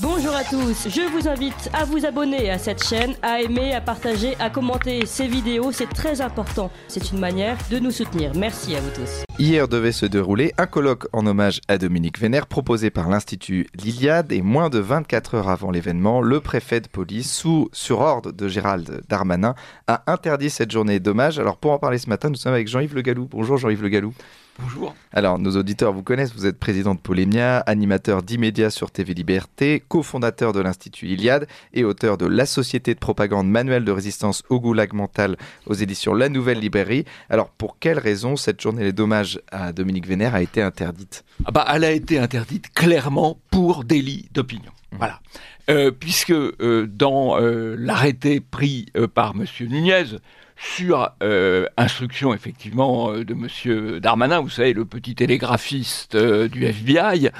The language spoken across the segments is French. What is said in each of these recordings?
Boom! Bonjour à tous, je vous invite à vous abonner à cette chaîne, à aimer, à partager, à commenter ces vidéos, c'est très important. C'est une manière de nous soutenir. Merci à vous tous. Hier devait se dérouler un colloque en hommage à Dominique Vénère proposé par l'Institut Liliade et moins de 24 heures avant l'événement, le préfet de police, sous sur ordre de Gérald Darmanin, a interdit cette journée d'hommage. Alors pour en parler ce matin, nous sommes avec Jean-Yves Le Gallou. Bonjour Jean-Yves Le Gallou. Bonjour. Alors, nos auditeurs vous connaissent, vous êtes président de Polémia, animateur d'Immédiat sur TV Liberté, cofondateur de l'Institut Iliade et auteur de La Société de propagande manuel de résistance au goulag mental aux éditions La Nouvelle Librairie. Alors, pour quelle raison cette journée d'hommage à Dominique Vénère a été interdite? Ah bah, Elle a été interdite clairement pour délit d'opinion. Mmh. Voilà. Euh, puisque euh, dans euh, l'arrêté pris par M. Nunez, sur euh, instruction effectivement de Monsieur Darmanin, vous savez, le petit télégraphiste euh, du FBI,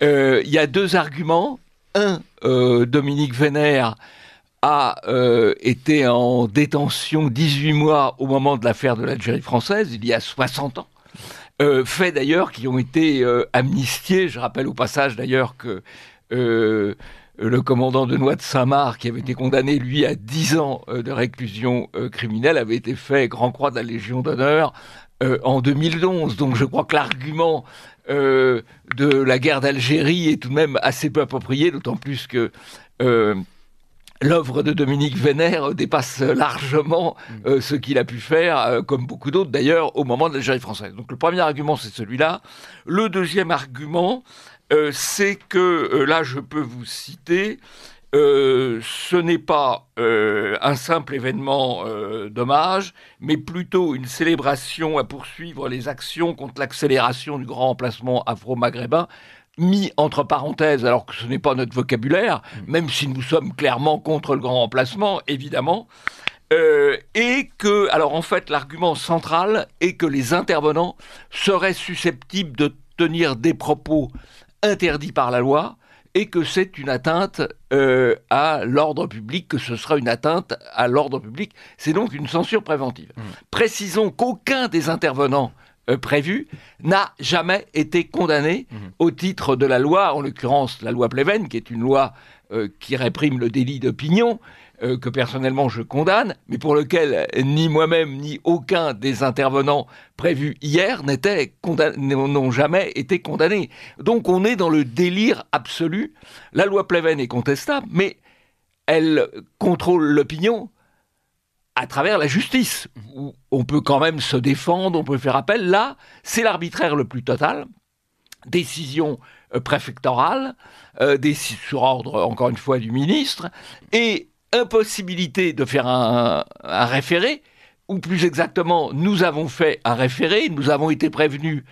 il y a deux arguments. Un, Dominique Vénère a été en détention 18 mois au moment de l'affaire de l'Algérie française, il y a 60 ans. faits d'ailleurs qui ont été amnistiés. Je rappelle au passage d'ailleurs que le commandant de Noix de Saint-Marc, qui avait été condamné, lui, à 10 ans euh, de réclusion euh, criminelle, avait été fait Grand Croix de la Légion d'honneur euh, en 2011. Donc je crois que l'argument de la guerre d'Algérie est tout de même assez peu approprié, d'autant plus que l'œuvre de Dominique Vénère dépasse largement ce qu'il a pu faire, comme beaucoup d'autres d'ailleurs, au moment de l'Algérie française. Donc le premier argument, c'est celui-là. Le deuxième argument, euh, c'est que, euh, là je peux vous citer, euh, ce n'est pas un simple événement d'hommage, mais plutôt une célébration à poursuivre les actions contre l'accélération du grand emplacement afro-maghrébin, mis entre parenthèses, alors que ce n'est pas notre vocabulaire, mm. même si nous sommes clairement contre le grand emplacement, évidemment. et que, alors en fait, l'argument central est que les intervenants seraient susceptibles de tenir des propos interdit par la loi et que c'est une atteinte euh, à l'ordre public, que ce sera une atteinte à l'ordre public. C'est donc une censure préventive. Mmh. Précisons qu'aucun des intervenants euh, prévus n'a jamais été condamné mmh. au titre de la loi, en l'occurrence la loi Pleven, qui est une loi euh, qui réprime le délit d'opinion, euh, que personnellement je condamne, mais pour lequel ni moi-même ni aucun des intervenants prévus hier n'ont jamais été condamnés. Donc on est dans le délire absolu. La loi Pleven est contestable, mais elle contrôle l'opinion à travers la justice, où on peut quand même se défendre, on peut faire appel. Là, c'est l'arbitraire le plus total. Décision euh, préfectorale, euh, sur ordre, encore une fois, du ministre, et impossibilité de faire un, référé, ou plus exactement, nous avons fait un référé, nous avons été prévenus,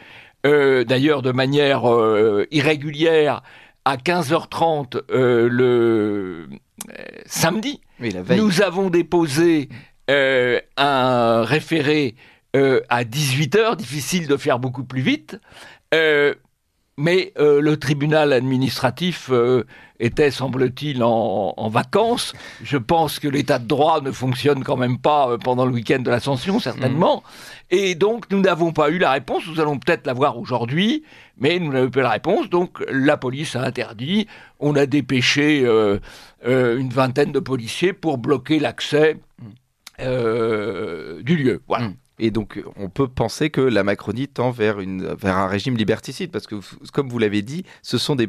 euh, d'ailleurs de manière euh, irrégulière, à 15h30 euh, le samedi. nous avons déposé un référé à 18h, difficile de faire beaucoup plus vite. Mais euh, le tribunal administratif euh, était, semble-t-il, en, vacances. Je pense que l'état de droit ne fonctionne quand même pas euh, pendant le week-end de l'ascension, certainement. Mmh. Et donc, nous n'avons pas eu la réponse. Nous allons peut-être l'avoir aujourd'hui, mais nous n'avons pas eu la réponse. Donc, la police a interdit. On a dépêché une vingtaine de policiers pour bloquer l'accès du lieu. Voilà. Mmh. Et donc, on peut penser que la Macronie tend vers, une, vers un régime liberticide, parce que, comme vous l'avez dit, ce sont des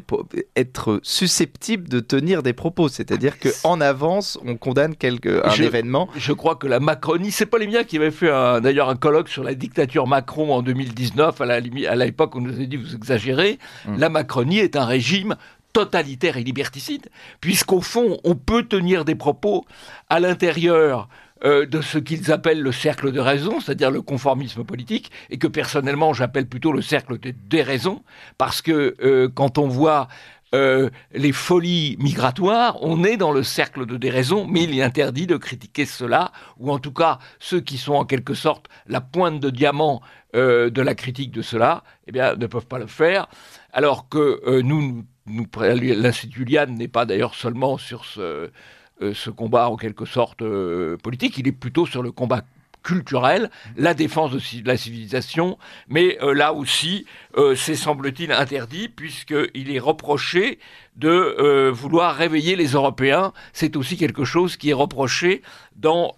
être susceptibles de tenir des propos, c'est-à-dire ah, qu'en avance, on condamne quelque, un événement. Je crois que la Macronie, c'est pas les miens qui avait fait d'ailleurs un colloque sur la dictature Macron en 2019, à l'époque, on nous a dit vous exagérez. Hum. La Macronie est un régime totalitaire et liberticide, puisqu'au fond, on peut tenir des propos à l'intérieur euh, de ce qu'ils appellent le cercle de raison, c'est-à-dire le conformisme politique, et que personnellement j'appelle plutôt le cercle de déraison, parce que euh, quand on voit euh, les folies migratoires, on est dans le cercle de déraison, mais il est interdit de critiquer cela, ou en tout cas ceux qui sont en quelque sorte la pointe de diamant de la critique de cela, eh bien, ne peuvent pas le faire, alors que nous, nous l'Institut Liane n'est pas d'ailleurs seulement sur ce ce combat en quelque sorte euh, politique, il est plutôt sur le combat culturel, la défense de la civilisation, mais euh, là aussi, c'est semble-t-il interdit puisqu'il est reproché de vouloir réveiller les Européens. C'est aussi quelque chose qui est reproché dans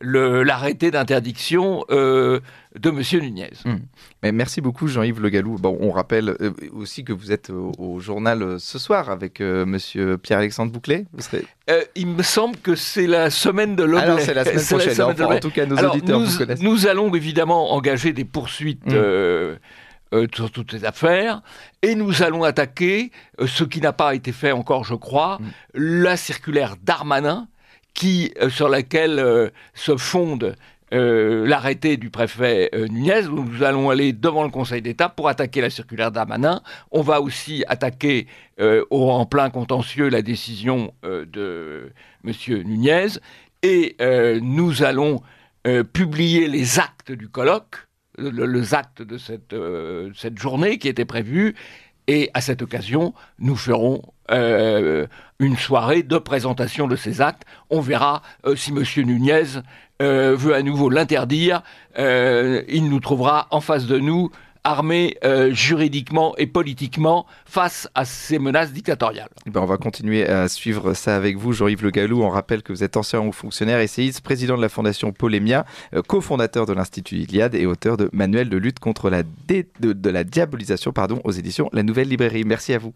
l'arrêté d'interdiction de M. Nunez. Hum. Mais merci beaucoup Jean-Yves Le Gallou. Bon, on rappelle aussi que vous êtes au, journal ce soir avec M. Pierre-Alexandre Bouclet. Vous serez... il me semble que c'est la semaine de l'Oblé. Alors c'est la semaine prochaine. en tout cas, nos auditeurs nous, vous connaissent. Nous allons évidemment engager des poursuites. Hum. Euh, sur toutes ces affaires, et nous allons attaquer euh, ce qui n'a pas été fait encore, je crois, mm. la circulaire Darmanin, qui, euh, sur laquelle se fonde l'arrêté du préfet Nunez. Nous allons aller devant le Conseil d'État pour attaquer la circulaire Darmanin. On va aussi attaquer en plein contentieux la décision de M. Nunez. Et nous allons publier les actes du colloque le, actes de cette, euh, cette journée qui était prévue. Et à cette occasion, nous ferons euh, une soirée de présentation de ces actes. On verra euh, si M. Nunez veut à nouveau l'interdire. il nous trouvera en face de nous armé euh, juridiquement et politiquement face à ces menaces dictatoriales. Eh ben on va continuer à suivre ça avec vous, Jean-Yves Le Gallou. On rappelle que vous êtes ancien haut fonctionnaire, essayiste, président de la Fondation Polémia, euh, cofondateur de l'Institut Iliade et auteur de Manuel de lutte contre la, de, la diabolisation pardon, aux éditions La Nouvelle Librairie. Merci à vous.